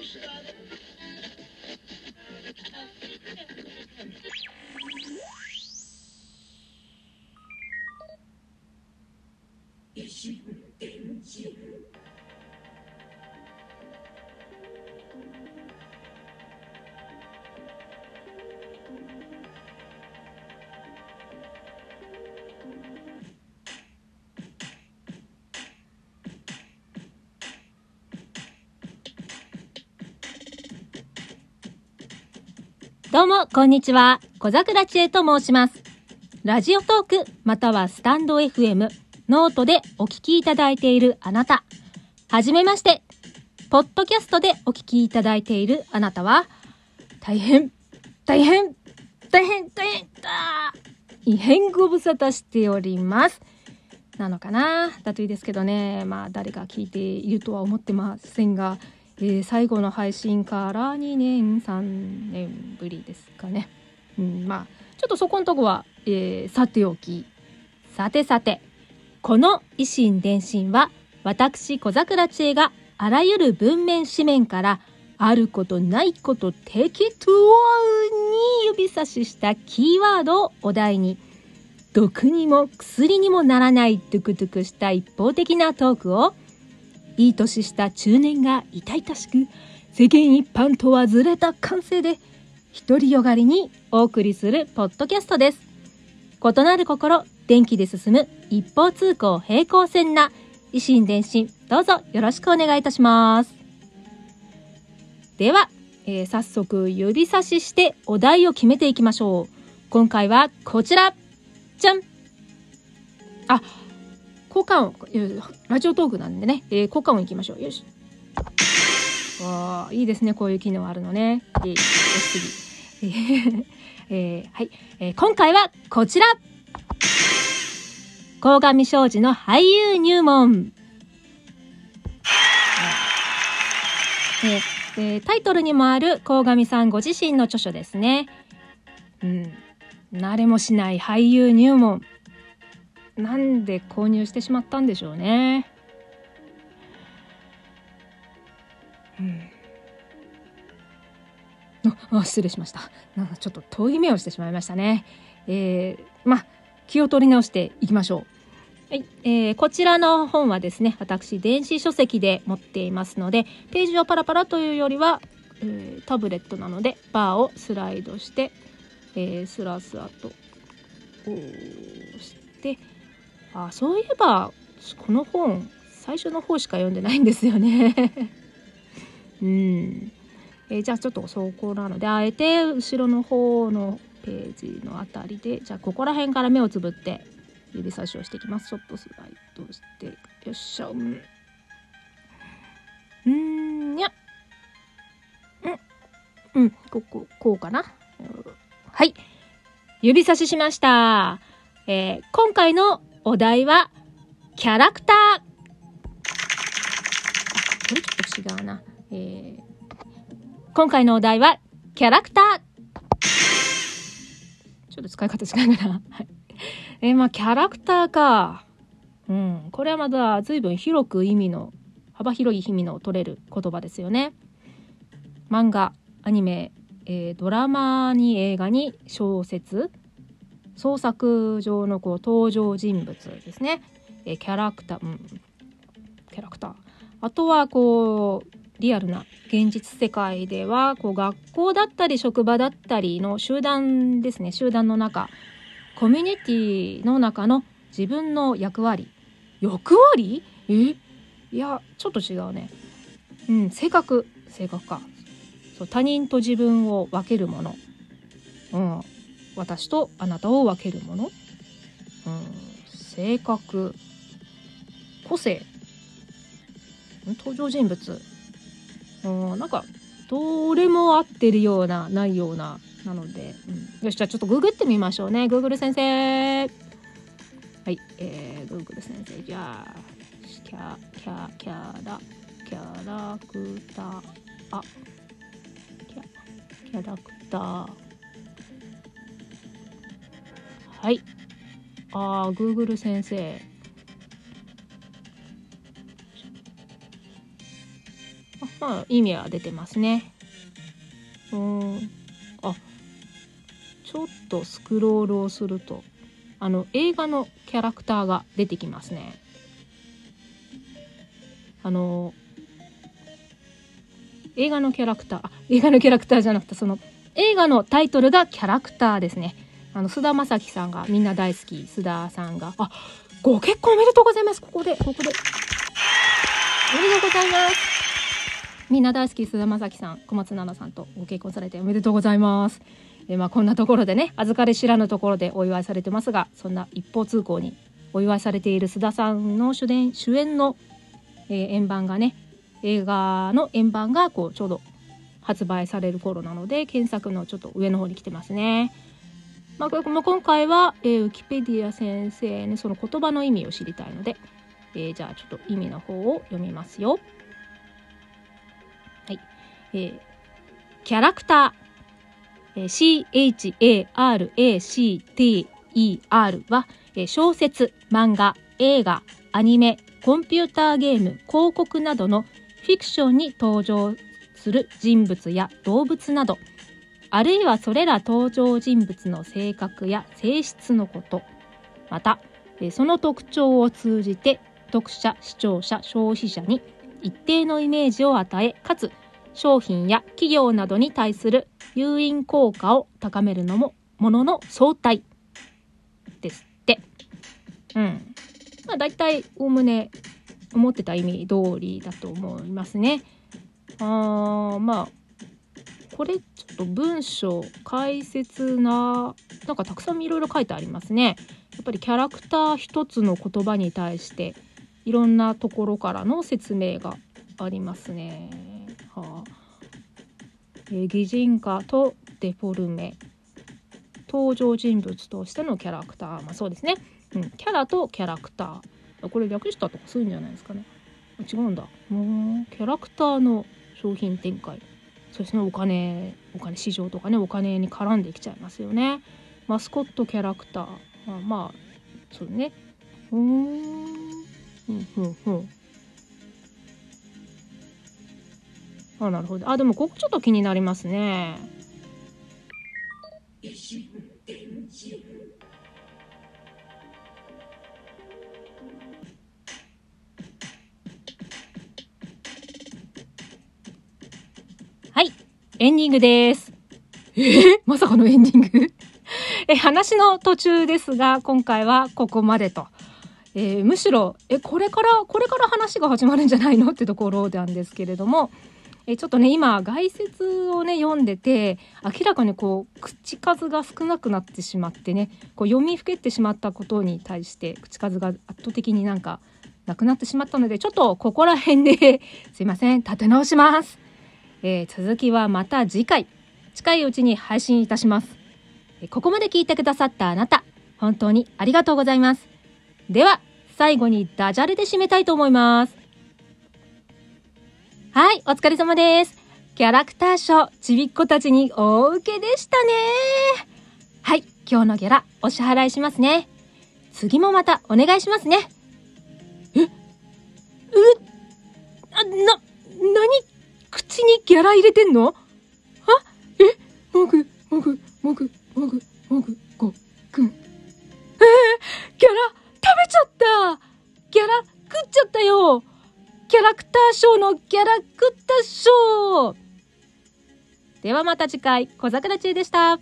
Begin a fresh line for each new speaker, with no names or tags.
thank you. どうも、こんにちは。小桜知恵と申します。ラジオトーク、またはスタンド FM、ノートでお聞きいただいているあなた。はじめまして。ポッドキャストでお聞きいただいているあなたは、大変、大変、大変、大変、だ異変ご無沙汰しております。なのかな？だといいですけどね。まあ、誰が聞いているとは思ってませんが、えー、最後の配信から2年3年ぶりですかね。うん、まあちょっとそこのとこは、えー、さておきさてさてこの維新伝心は私小桜知恵があらゆる文面紙面からあることないこと適当に指差ししたキーワードをお題に毒にも薬にもならないドゥクドゥクした一方的なトークをいい年した中年が痛々しく世間一般とはずれた感性で独りよがりにお送りするポッドキャストです。異なる心電気で進む一方通行平行線な維新伝心。どうぞよろしくお願いいたします。では、えー、早速指差ししてお題を決めていきましょう。今回はこちら。じゃん。あ効果音、ラジオトークなんでね、えー、効果音いきましょう。よし。わあ、いいですね。こういう機能あるのね。えー、よし次。えー、はい、えー。今回はこちら鴻上庄司の俳優入門。えー、えー、タイトルにもある鴻上さんご自身の著書ですね。うん。慣れもしない俳優入門。なんで購入してしまったんでしょうね。うん。あ失礼しました。なんかちょっと遠い目をしてしまいましたね。えー、まあ、気を取り直していきましょう。はい、えー、こちらの本はですね、私、電子書籍で持っていますので、ページをパラパラというよりは、えー、タブレットなので、バーをスライドして、えー、スラスラと、こうして、あそういえばこの本最初の方しか読んでないんですよね。うん、えー、じゃあちょっとそこなのであえて後ろの方のページのあたりでじゃあここら辺から目をつぶって指差しをしていきます。ちょっとスライドしてよっしゃうんうんにゃうんうんこここうかな。はい。指差ししました。えー、今回のお題は、キャラクター。あこれちょっと違うな。えー、今回のお題は、キャラクター。ちょっと使い方違うかな。はい。えー、まあ、キャラクターか。うん。これはまだ随分広く意味の、幅広い意味の取れる言葉ですよね。漫画、アニメ、えー、ドラマに映画に小説創作上のこう登場人物ですね、えキャラクター、うん、キャラクター。あとはこうリアルな現実世界ではこう学校だったり職場だったりの集団ですね。集団の中。コミュニティの中の自分の役割。役割え？いやちょっと違うね。うん性格。性格か。そう他人と自分を分けるもの。うん。私とあなたを分けるもの、うん、性格個性。登場人物、うん、なんかどれも合ってるようなないようななので、うん、よしじゃあちょっとググってみましょうね。グーグル先生。はい。えー、グーグル先生。じゃあキャキャキャラ。キャラクター。あ。キャキャラクター。はい。あー、Google 先生あ。まあ、意味は出てますね。うん。あ、ちょっとスクロールをすると、あの、映画のキャラクターが出てきますね。あの、映画のキャラクター、あ、映画のキャラクターじゃなくて、その、映画のタイトルがキャラクターですね。あの、菅田将暉さんがみんな大好き、須田さんが、あ、ご結婚おめでとうございます。ここで、ここで。おめでとうございます。みんな大好き菅田将暉さん、小松菜奈さんとご結婚されておめでとうございます。えまあ、こんなところでね、預かり知らぬところでお祝いされてますが、そんな一方通行にお祝いされている須田さんの主演主演の、えー、円盤がね、映画の円盤がこうちょうど発売される頃なので、検索のちょっと上の方に来てますね。まあ、今回は、えー、ウィキペディア先生ね、その言葉の意味を知りたいので、えー、じゃあちょっと意味の方を読みますよ。はい。えー、キャラクター、えー、CHARACTER は、えー、小説、漫画、映画、アニメ、コンピューターゲーム、広告などのフィクションに登場する人物や動物など、あるいはそれら登場人物の性格や性質のこと、また、その特徴を通じて読者、視聴者、消費者に一定のイメージを与え、かつ商品や企業などに対する誘引効果を高めるのもものの相対ですって。うん。まあ大体おおむね思ってた意味通りだと思いますね。あーまあこれと文章解説ななんかたくさんいろいろ書いてありますね。やっぱりキャラクター一つの言葉に対していろんなところからの説明がありますね。はあ。え、擬人化とデフォルメ。登場人物としてのキャラクター。まあそうですね、うん、キャラとキャラクター。これ略したとかするんじゃないですかね。違うんだ。うん。キャラクターの商品展開。そしてお金。お金市場とかねお金に絡んできちゃいますよね。マスコットキャラクター。まあまあそうね。うん。うんうんうん。あなるほど。あでもここちょっと気になりますね。エンディングです。え？ー、まさかのエンディング？え話の途中ですが今回はここまでと。えー、むしろえこれからこれから話が始まるんじゃないの？ってところなんですけれども。えちょっとね今概説をね読んでて明らかにこう口数が少なくなってしまってねこう読みふけってしまったことに対して口数が圧倒的になんかなくなってしまったのでちょっとここら辺ですいません立て直します、えー、続きはまた次回近いうちに配信いたしますここまで聞いてくださったあなた本当にありがとうございますでは最後にダジャレで締めたいと思います。はい、お疲れ様です。キャラクターショー、ちびっ子たちに大受けでしたね。はい、今日のギャラ、お支払いしますね。次もまたお願いしますね。ギャラ入れてんの？あえ？もぐ、もぐ、もぐ、もぐ、もぐ、ご、くん。えー、ギャラ食べちゃった。ギャラ食っちゃったよ。キャラクターショーのギャラ食ったショー。ではまた次回、小桜中でした。